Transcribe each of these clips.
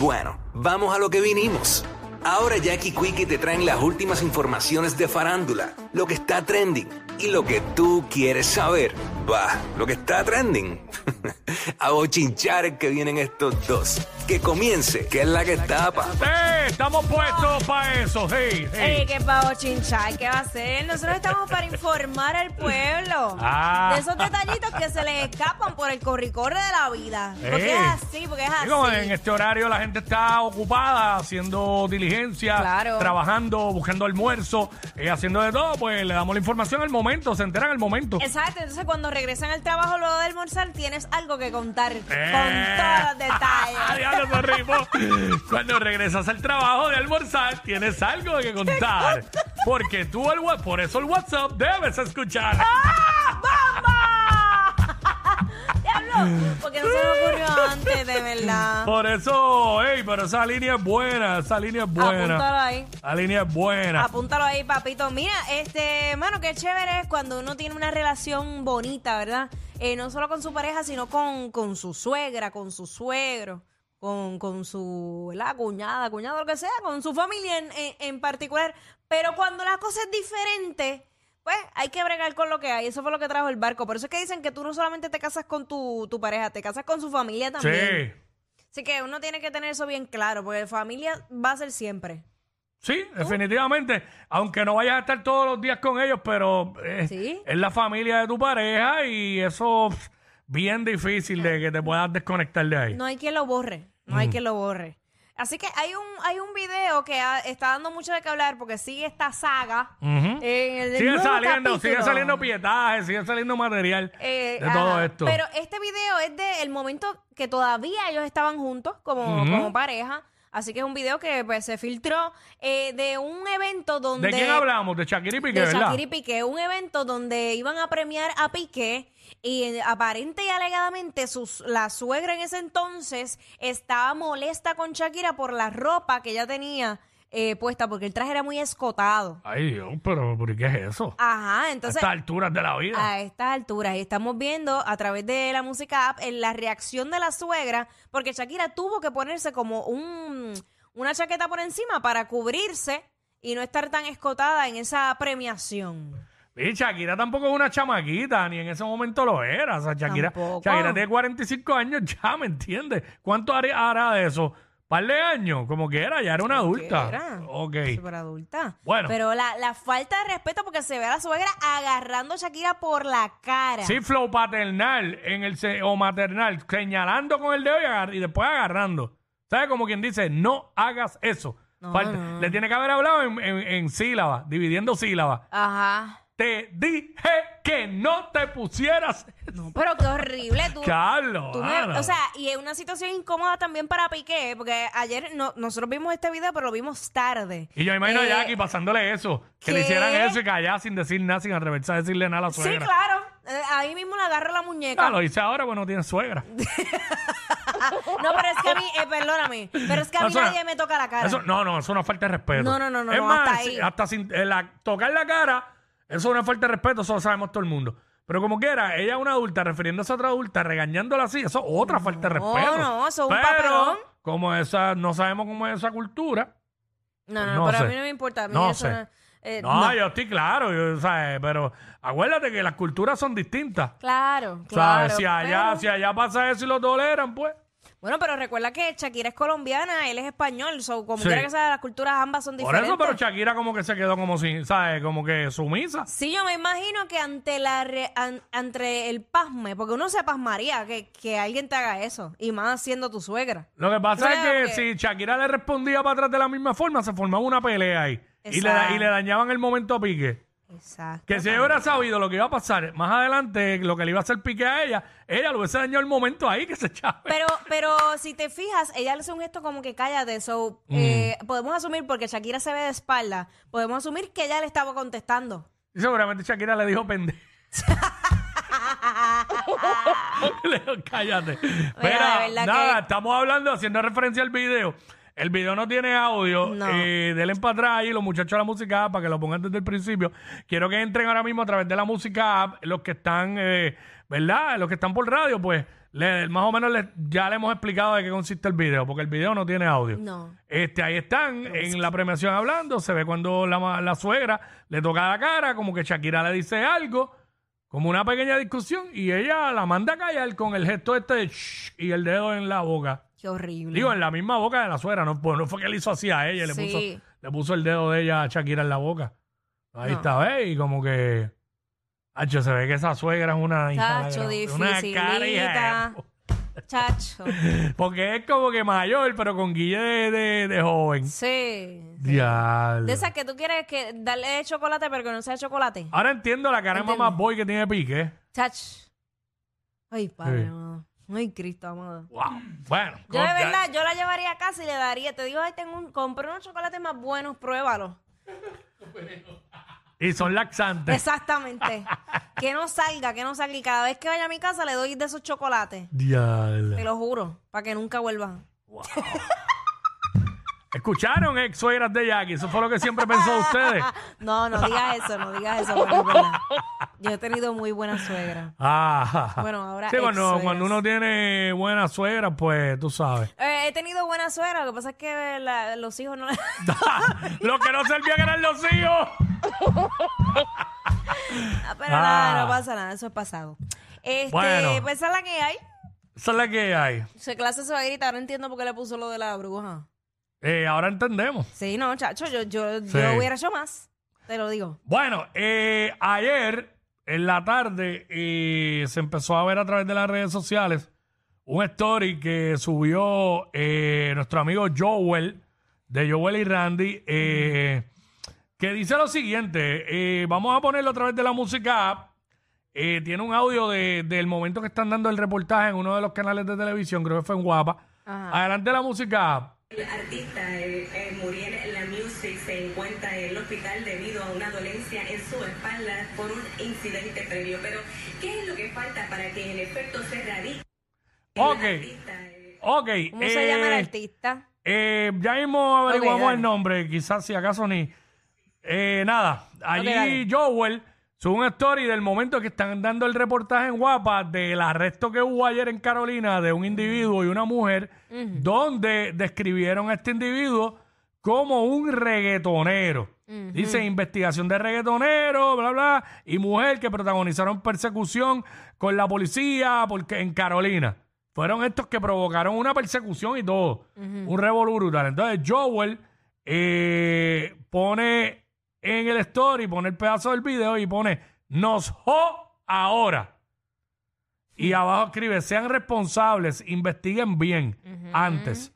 Bueno, vamos a lo que vinimos. Ahora Jackie Quickie te traen las últimas informaciones de farándula, lo que está trending y lo que tú quieres saber. Va, lo que está trending. a bochinchar que vienen estos dos. Que comience, que es la que tapa. ¡Eh! Estamos puestos para eso, sí, sí. Ey, qué pavo chinchar, ¿qué va a hacer? Nosotros estamos para informar al pueblo Ah. de esos detallitos que se les escapan por el corricorre de la vida. Porque Eh. es así, porque es como en así. este horario la gente está ocupada haciendo diligencia, Claro. trabajando, buscando almuerzo, eh, haciendo de todo, pues le damos la información al momento, se enteran al momento. Exacto, entonces cuando regresan al trabajo luego de almorzar tienes algo que contar Eh. con todos los detalles. Diablo, rimó. Cuando regresas al trabajo de almorzar, tienes algo que contar. Porque tú, el, wa- por eso el WhatsApp debes escuchar. Porque no se me ocurrió antes, de verdad. Por eso, ey, pero esa línea es buena, esa línea es buena. Apúntalo ahí. La línea es buena. Apúntalo ahí, papito. Mira, este, mano, qué chévere es cuando uno tiene una relación bonita, ¿verdad? Eh, no solo con su pareja, sino con, con su suegra, con su suegro, con, con su, ¿verdad? Cuñada, cuñado, lo que sea, con su familia en, en- en particular. Pero cuando la cosa es diferente, pues hay que bregar con lo que hay. Eso fue lo que trajo el barco. Por eso es que dicen que tú no solamente te casas con tu, tu pareja, te casas con su familia también. Sí. Así que uno tiene que tener eso bien claro, porque familia va a ser siempre. Sí, definitivamente. Aunque no vayas a estar todos los días con ellos, pero eh, Sí. es la familia de tu pareja y eso pff, bien difícil de que te puedas desconectar de ahí. No hay quien lo borre, no hay quien lo borre. Así que hay un hay un video que ha- está dando mucho de qué hablar porque sigue esta saga. En el Sigue nuevo saliendo, sigue capítulo. saliendo pietaje, sigue saliendo material Eh, de todo ajá. esto. Pero este video es del momento que todavía ellos estaban juntos como, como pareja. Así que es un video que pues, se filtró eh, de un evento donde... ¿De quién hablamos? De Shakira y Piqué, de ¿verdad? Shakira y Piqué, un evento donde iban a premiar a Piqué y eh, aparente y alegadamente sus, la suegra en ese entonces estaba molesta con Shakira por la ropa que ella tenía eh, puesta porque el traje era muy escotado. Ay, Dios, pero ¿por qué es eso? Ajá, a entonces estas alturas de la vida. a estas alturas y estamos viendo a través de la música app en la reacción de la suegra porque Shakira tuvo que ponerse como un, una chaqueta por encima para cubrirse y no estar tan escotada en esa premiación. Y Shakira tampoco es una chamaquita, ni en ese momento lo era. O sea, Shakira. Shakira tiene 45 años ya, ¿me entiendes? ¿Cuánto hará de eso? ¿Par de años? Como que era, ya era una adulta. Ok. Súper adulta. Bueno. Pero la, la falta de respeto porque se ve a la suegra agarrando a Shakira por la cara. Sí, flow paternal en el se- o maternal, señalando con el dedo y, agar- y después agarrando. ¿Sabes? Como quien dice, no hagas eso. No, Falta-. Le tiene que haber hablado en, en, en sílabas, dividiendo sílabas. Ajá. Te dije que no te pusieras. No, pero qué horrible. Tú, Carlos. tú me- Ana. o sea, y es una situación incómoda también para Piqué, porque ayer no, nosotros vimos este video, pero lo vimos tarde. Y yo imagino a Eh, Jackie pasándole eso. Que le ¿qué? hicieran eso y callar sin decir nada, sin atreverse a decirle nada a la Sí, suegra. claro. Eh, ahí mismo le agarra la muñeca. Ah, lo hice ahora porque no tiene suegra. No, pero es que a mí, eh, perdóname, pero es que a mí Eso- nadie me toca la cara. Eso, no, no, eso es una falta de respeto. No, no, no, no, Es no, más, hasta si- ahí. hasta sin eh, la- tocar la cara, eso es una falta de respeto, eso lo sabemos todo el mundo. Pero como quiera, ella es una adulta, refiriéndose a otra adulta, regañándola así, eso es otra falta de No, respeto. no, eso es un Pero, papelón. como esa, no sabemos cómo es esa cultura. No, no, No pero sé. a mí no me importa. A mí No eso sé. no- eh, No, no. yo estoy claro, yo, ¿sabes? pero acuérdate que las culturas son distintas. Claro, ¿Sabes? claro. Si allá, pero- si allá pasa eso y lo toleran, pues. Bueno, pero recuerda que Shakira es colombiana, él es español, so, como Sí. quiera que sea, las culturas ambas son Por diferentes. eso, pero Shakira como que se quedó como sin, ¿sabes? Como que sumisa. Sí, yo me imagino que ante la re- an- ante el pasme, porque uno se pasmaría que, que alguien te haga eso, y más siendo tu suegra. Lo que pasa Creo es que, que- si Shakira le respondía para atrás de la misma forma, se formaba una pelea ahí. Y le, y le dañaban el momento a Pique. Exacto. Que si ella hubiera sabido lo que iba a pasar más adelante, lo que le iba a hacer pique a ella, ella lo hubiese dañado el momento ahí que se echaba. Pero, pero si te fijas, ella le hace un gesto como que cállate. So, Mm. eh, podemos asumir, porque Shakira se ve de espalda, podemos asumir que ella le estaba contestando. Y seguramente Shakira le dijo pendejo. le dijo, cállate. Mira, verdad nada, que- estamos hablando, haciendo referencia al video. El video no tiene audio. No. Eh, denle para atrás ahí los muchachos de la música app para que lo pongan desde el principio. Quiero que entren ahora mismo a través de la música app. Los que están, eh, ¿verdad? Los que están por radio, pues le- más o menos ya le hemos explicado de qué consiste el video, porque el video no tiene audio. No. Este, ahí están en la premiación hablando. Se ve cuando la, la suegra le toca la cara, como que Shakira le dice algo, como una pequeña discusión, y ella la manda a callar con el gesto este de shh y el dedo en la boca. Qué horrible. Digo, en la misma boca de la suegra, no, pues no fue que le hizo así a ella, le, Sí. puso, le puso el dedo de ella a Shakira en la boca. Ahí No. está, ¿ves? Y como que. Hacho, se ve que esa suegra es una hija Chacho, la- una cara hija de- Chacho. Porque es como que mayor, pero con guille de, de- de joven. Sí. Diablo. De esas que tú quieres que darle chocolate, pero que no sea chocolate. Ahora entiendo la cara de Entiendo. mamá boy que tiene pique. Chach. Ay, padre, Sí. amado. Ay, Cristo, amado. Wow. Bueno. Yo de verdad, yo la llevaría a casa y le daría, te digo, ay, tengo un, compré unos chocolates más buenos, pruébalo. Y son laxantes. Exactamente. que no salga, que no salga. Y cada vez que vaya a mi casa le doy de esos chocolates. Diablo. Te lo juro, para que nunca vuelvan. ¿Escucharon, ex suegras de Jackie? Eso fue lo que siempre pensó de ustedes. No, no digas eso, no digas eso, porque es verdad. Yo he tenido muy buena suegra. Ah. Bueno, ahora Sí, ex-suegras. cuando uno tiene buena suegra, pues tú sabes. Eh, he tenido buena suegra, lo que pasa es que la- los hijos no... lo que no servían eran los hijos. Ah, Pero Ah. nada, no pasa nada, eso es pasado. Este, Bueno. pues esa es la que hay. Esa es la que hay. Su clase se va a gritar, no entiendo por qué le puso lo de la bruja. Eh, ahora entendemos. Sí, no, chacho, yo, yo, Sí. yo hubiera hecho más, te lo digo. Bueno, eh, ayer en la tarde eh, se empezó a ver a través de las redes sociales un story que subió eh, nuestro amigo Joel, de Joel y Randy, eh, que dice lo siguiente, eh, vamos a ponerlo a través de la música app. Eh, tiene un audio de- del momento que están dando el reportaje en uno de los canales de televisión, creo que fue en Guapa. Ajá. Adelante la música app. El artista eh, eh, Muriel La Music se encuentra en el hospital debido a una dolencia en su espalda por un incidente previo. Pero, ¿qué es lo que falta para que el efecto se radique? El Ok. artista, eh, Ok. ¿Cómo se llama el eh, artista? Eh, ya mismo averiguamos el nombre, quizás si acaso ni. Eh, nada, allí dale. Joel sube una story del momento que están dando el reportaje en Guapa del arresto que hubo ayer en Carolina de un individuo y una mujer, donde describieron a este individuo como un reggaetonero. Dice investigación de reggaetonero, bla, bla, y mujer que protagonizaron persecución con la policía porque en Carolina. Fueron estos que provocaron una persecución y todo. Un revolú brutal. Entonces Joel eh, pone en el story, pone el pedazo del video y pone nos jo ahora. Y abajo escribe, sean responsables, investiguen bien antes.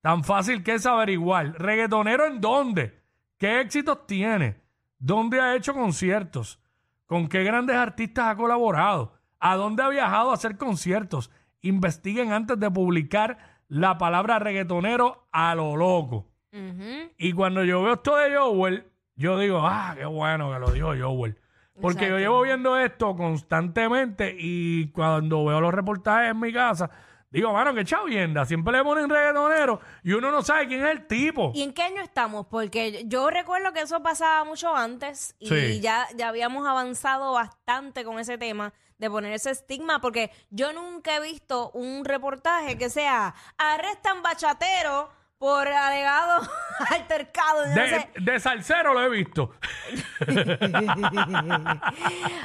Tan fácil que es averiguar. ¿Reggaetonero en dónde? ¿Qué éxitos tiene? ¿Dónde ha hecho conciertos? ¿Con qué grandes artistas ha colaborado? ¿A dónde ha viajado a hacer conciertos? Investiguen antes de publicar la palabra reggaetonero a lo loco. Y cuando yo veo esto de Joel, yo digo, ah, qué bueno que lo dijo Joel. Porque yo llevo viendo esto constantemente y cuando veo los reportajes en mi casa, digo, mano, qué chavienda. Siempre le ponen reggaetonero y uno no sabe quién es el tipo. ¿Y en qué año estamos? Porque yo recuerdo que eso pasaba mucho antes y Sí. ya, ya habíamos avanzado bastante con ese tema de poner ese estigma, porque yo nunca he visto un reportaje que sea arrestan bachatero por alegado altercado. yo no sé. De, salsero lo he visto.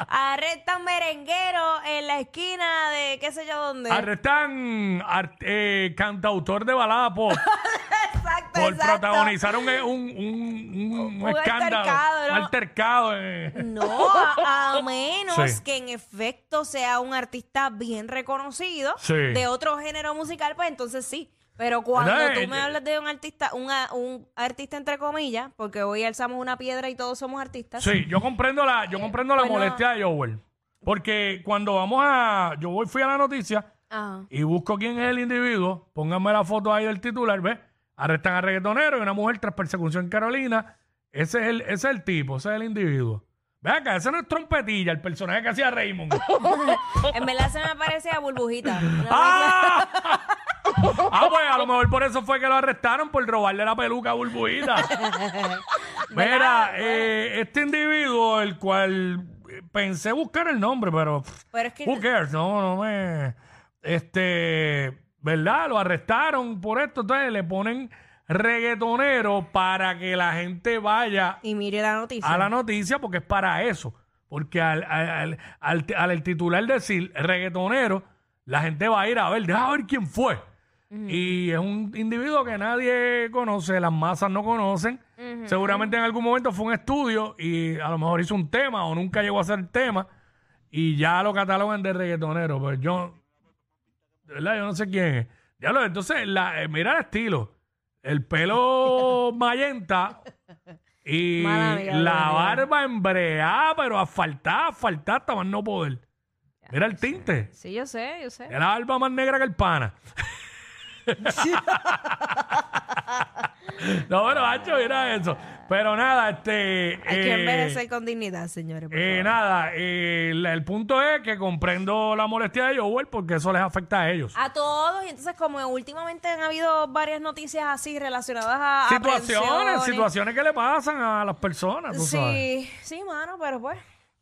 Arrestan merenguero en la esquina de qué sé yo dónde. Arrestan ar- eh, cantautor de balada pop exacto, por exacto. protagonizar un, un, un- escándalo. altercado, ¿no? Un altercado. eh. No, a, a menos Sí. que en efecto sea un artista bien reconocido Sí. de otro género musical, pues entonces sí. Pero cuando Entonces, tú me eh, hablas de un artista, un, a- un artista entre comillas, porque hoy alzamos una piedra y todos somos artistas. Sí, yo comprendo la, yo comprendo la Bueno. molestia de Joel. Porque cuando vamos a. Yo voy, fui a la noticia Ajá. y busco quién es el individuo. Pónganme la foto ahí del titular, ¿ves? Arrestan a reggaetonero y una mujer tras persecución en Carolina. Ese es el, ese es el tipo, ese es el individuo. Ve acá, ese no es trompetilla, el personaje que hacía Raymond. En verdad se me parecía burbujita. Una ¡Ah! ah, pues a lo mejor por eso fue que lo arrestaron por robarle la peluca a Burbujita. Mira, eh, este individuo, el cual eh, pensé buscar el nombre, pero pff, Pero es que who cares, no, no me, este, ¿verdad? Lo arrestaron por esto, entonces le ponen reggaetonero para que la gente vaya Y mire la noticia. a la noticia porque es para eso. Porque al, al, al- al- al el titular decir reggaetonero, la gente va a ir a ver, deja ver quién fue. Y es un individuo que nadie conoce, las masas no conocen. Seguramente en algún momento fue un estudio y a lo mejor hizo un tema o nunca llegó a ser tema y ya lo catalogan de reggaetonero. Pues yo, de verdad, yo no sé quién es. Entonces, la, eh, mira el estilo. El pelo mayenta y Mala mía, la mala mía. barba embreada, pero asfaltada, asfaltada hasta más no poder. Mira el tinte. Sí, yo sé, yo sé. Era la barba más negra que el pana. No, pero macho, mira eso. Pero nada, este. Hay que eh, envejecer con dignidad, señores. por eh, favor. nada, eh, el, el punto es que comprendo la molestia de Joel porque eso les afecta a ellos. A todos, y entonces como últimamente han habido varias noticias así relacionadas a situaciones, aprehensiones. situaciones que le pasan a las personas, tú sabes. Sí, sí, mano, pero pues,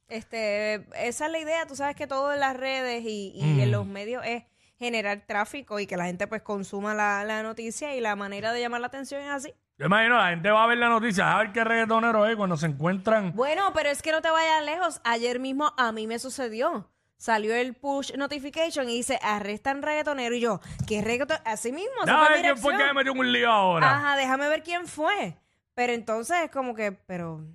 este, esa es la idea. Tú sabes que todo en las redes y, y Mm. en los medios es generar tráfico y que la gente pues consuma la, la noticia y la manera de llamar la atención es así. Yo imagino, la gente va a ver la noticia, a ver qué reggaetonero es cuando se encuentran. Bueno, pero es que no te vayas lejos. Ayer mismo a mí me sucedió. Salió el push notification y dice arrestan reggaetonero y yo, ¿qué reggaetonero? Así mismo. Déjame ver quién fue que me metió un lío ahora. Ajá, déjame ver quién fue. Pero entonces es como que, pero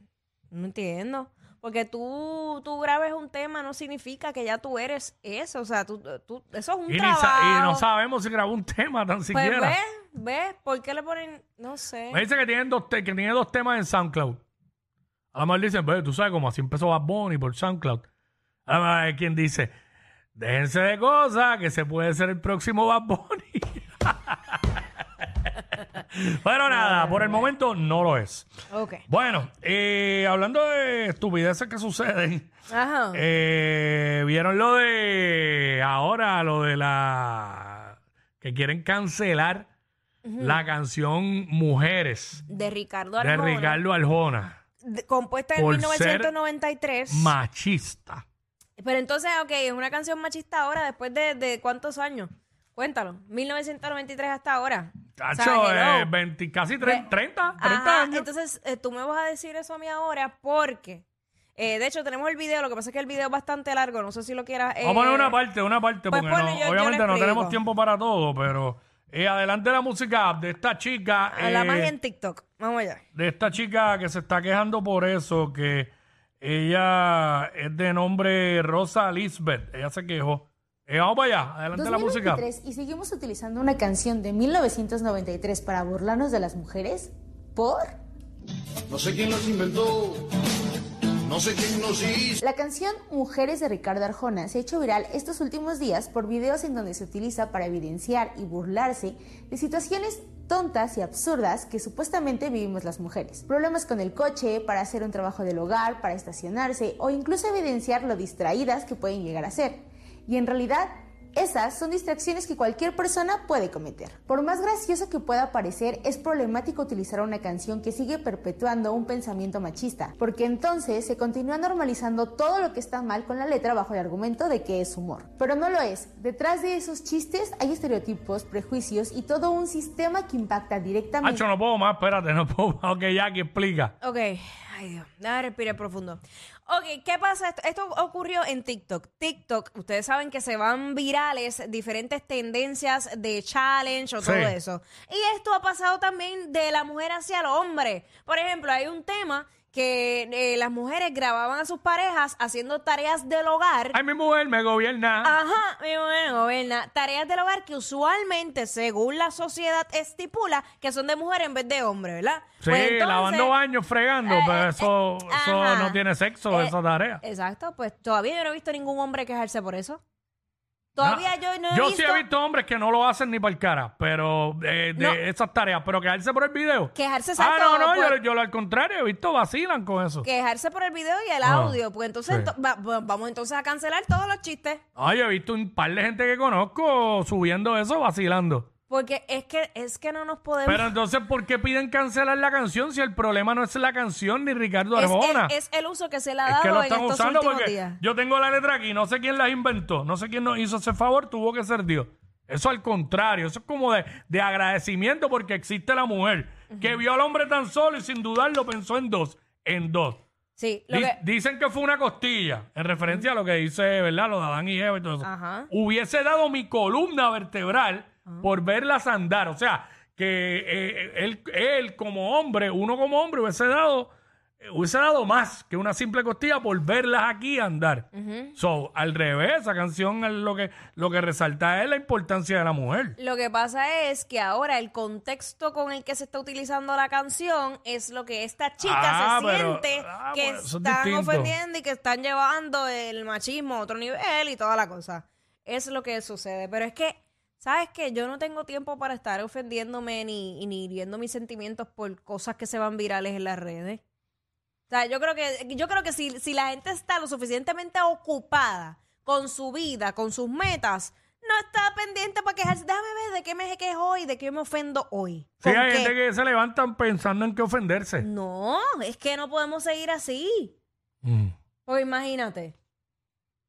no entiendo. Porque tú, tú grabes un tema no significa que ya tú eres eso. O sea, tú, tú- eso es un Y, trabajo. sa- y no sabemos si grabó un tema tan Pues siquiera. ves, ves, ¿por qué le ponen? No sé. Me dice que tienen dos te- que tiene dos temas en SoundCloud. A lo mejor dicen, pues tú sabes como así empezó Bad Bunny por SoundCloud. A lo mejor hay quien dice, déjense de cosas, que se puede ser el próximo Bad Bunny. Pero nada, por el momento no lo es. Ok. Bueno, eh, hablando de estupideces que suceden, Ajá. eh, vieron lo de ahora, lo de la que quieren cancelar la canción Mujeres de Ricardo de Arjona. Ricardo Arjona, de- compuesta en por ser 1993. machista. Pero entonces, ok, es una canción machista ahora, después de, de cuántos años? Cuéntalo. 1993 hasta ahora. O sea, Tacho, hello. eh, 20, casi 30, Ve- 30, 30 Ajá, años. Entonces, eh, tú me vas a decir eso a mí ahora porque, eh, de hecho, tenemos el video. Lo que pasa es que el video es bastante largo. No sé si lo quieras. Vamos a poner eh, una parte, una parte, pues porque ponle, no- yo- yo obviamente le no tenemos tiempo para todo, pero eh, adelante la música de esta chica. a la eh, magia en TikTok. Vamos allá. de esta chica que se está quejando por eso, que ella es de nombre Rosa Lisbeth. Ella se quejó. Eh, vamos para allá, adelante la música. 2023 y seguimos utilizando una canción de 1993 para burlarnos de las mujeres? ¿Por? No sé quién los inventó, no sé quién nos hizo. La canción Mujeres de Ricardo Arjona se ha hecho viral estos últimos días por videos en donde se utiliza para evidenciar y burlarse de situaciones tontas y absurdas que supuestamente vivimos las mujeres. Problemas con el coche, para hacer un trabajo del hogar, para estacionarse o incluso evidenciar lo distraídas que pueden llegar a ser. Y en realidad, esas son distracciones que cualquier persona puede cometer. Por más gracioso que pueda parecer, es problemático utilizar una canción que sigue perpetuando un pensamiento machista, porque entonces se continúa normalizando todo lo que está mal con la letra bajo el argumento de que es humor. Pero no lo es. Detrás de esos chistes hay estereotipos, prejuicios y todo un sistema que impacta directamente. Hacho, no puedo más, espérate, no puedo más. Ok, Jackie, explica. Ok. Ay, Dios. Déjame respirar profundo. Ok, ¿qué pasa? Esto, esto ocurrió en TikTok. TikTok, ustedes saben que se van virales diferentes tendencias de challenge o todo eso. Y esto ha pasado también de la mujer hacia el hombre. Por ejemplo, hay un tema que eh, las mujeres grababan a sus parejas haciendo tareas del hogar. Ay, mi mujer me gobierna. Ajá, mi mujer gobierna. Tareas del hogar que usualmente, según la sociedad, estipula que son de mujer en vez de hombre, ¿verdad? sí, Pues entonces- lavando baños, fregando, eh, pero eso, eh, eso ajá. no tiene sexo, esa tarea. Exacto, pues todavía yo no he visto ningún hombre quejarse por eso. Todavía yo no he Yo visto, sí he visto hombres que no lo hacen ni para el cara, pero eh, de No. esas tareas, pero quedarse por el video. Quejarse, Ah, exacto, no, no, por- yo, yo al contrario, he visto vacilan con eso. quejarse por el video y el Ah, audio. Pues entonces sí. ento- va- va- vamos entonces a cancelar todos los chistes. Ay, he visto un par de gente que conozco subiendo eso, vacilando. Porque es que, es que no nos podemos. Pero entonces, ¿por qué piden cancelar la canción si el problema no es la canción ni Ricardo es, Arjona? es el uso que se le ha Es dado que lo en están estos usando porque días. yo tengo la letra aquí, no sé quién la inventó, no sé quién nos hizo ese favor, tuvo que ser Dios. Eso al contrario, eso es como de, de agradecimiento porque existe la mujer que vio al hombre tan solo y sin dudarlo pensó en dos, en dos. Sí, lo Di- que, Dicen que fue una costilla, en referencia a lo que dice, ¿verdad? Lo de Adán y Eva y todo eso. Ajá. Hubiese dado mi columna vertebral por verlas andar. O sea, que eh, él, él como hombre, uno como hombre, hubiese dado, hubiese dado más que una simple costilla por verlas aquí andar. So, al revés, esa canción es lo que, lo que resalta es la importancia de la mujer. lo que pasa es que ahora el contexto con el que se está utilizando la canción es lo que esta chica Ah, se pero- siente ah, que bueno, eso es están ofendiendo y que están llevando el machismo a otro nivel y toda la cosa. Es lo que sucede. Pero es que, ¿sabes qué? Yo no tengo tiempo para estar ofendiéndome ni, ni hiriendo mis sentimientos por cosas que se van virales en las redes. O sea, yo creo que, yo creo que si, si la gente está lo suficientemente ocupada con su vida, con sus metas, no está pendiente para quejarse. Déjame ver de qué me quejo hoy, de qué me ofendo hoy. Sí, ¿Con hay qué? gente que se levantan pensando en qué ofenderse. No, es que no podemos seguir así. Mm. Porque imagínate.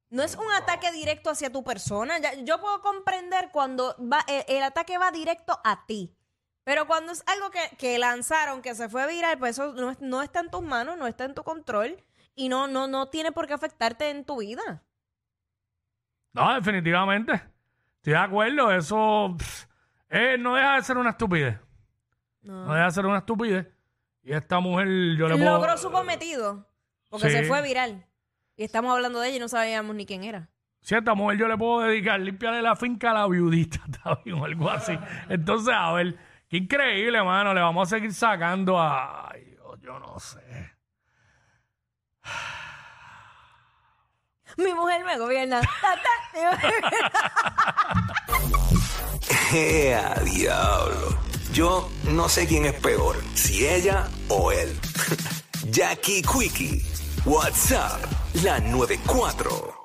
No es un ataque directo hacia tu persona. Ya- yo puedo comprender cuando va, el, el ataque va directo a ti. Pero cuando es algo que, que lanzaron, que se fue viral, pues eso no, es- no está en tus manos, no está en tu control y no, no, no tiene por qué afectarte en tu vida. No, definitivamente. Estoy de acuerdo. Eso pff, eh, no deja de ser una estupidez. No No. deja de ser una estupidez. Y esta mujer, yo le puedo... Logró su cometido porque Sí. se fue viral. Y estamos hablando de ella y no sabíamos ni quién era. Si a esta mujer yo le puedo dedicar, limpiarle la finca a la viudita, está bien, o algo así. Entonces, a ver, qué increíble, mano. Le vamos a seguir sacando a... Ay, Dios, yo no sé. Mi mujer me gobierna. ¡Ea, diablo! Yo no sé quién es peor, si ella o él. Jackie Quickie, WhatsApp, la 94.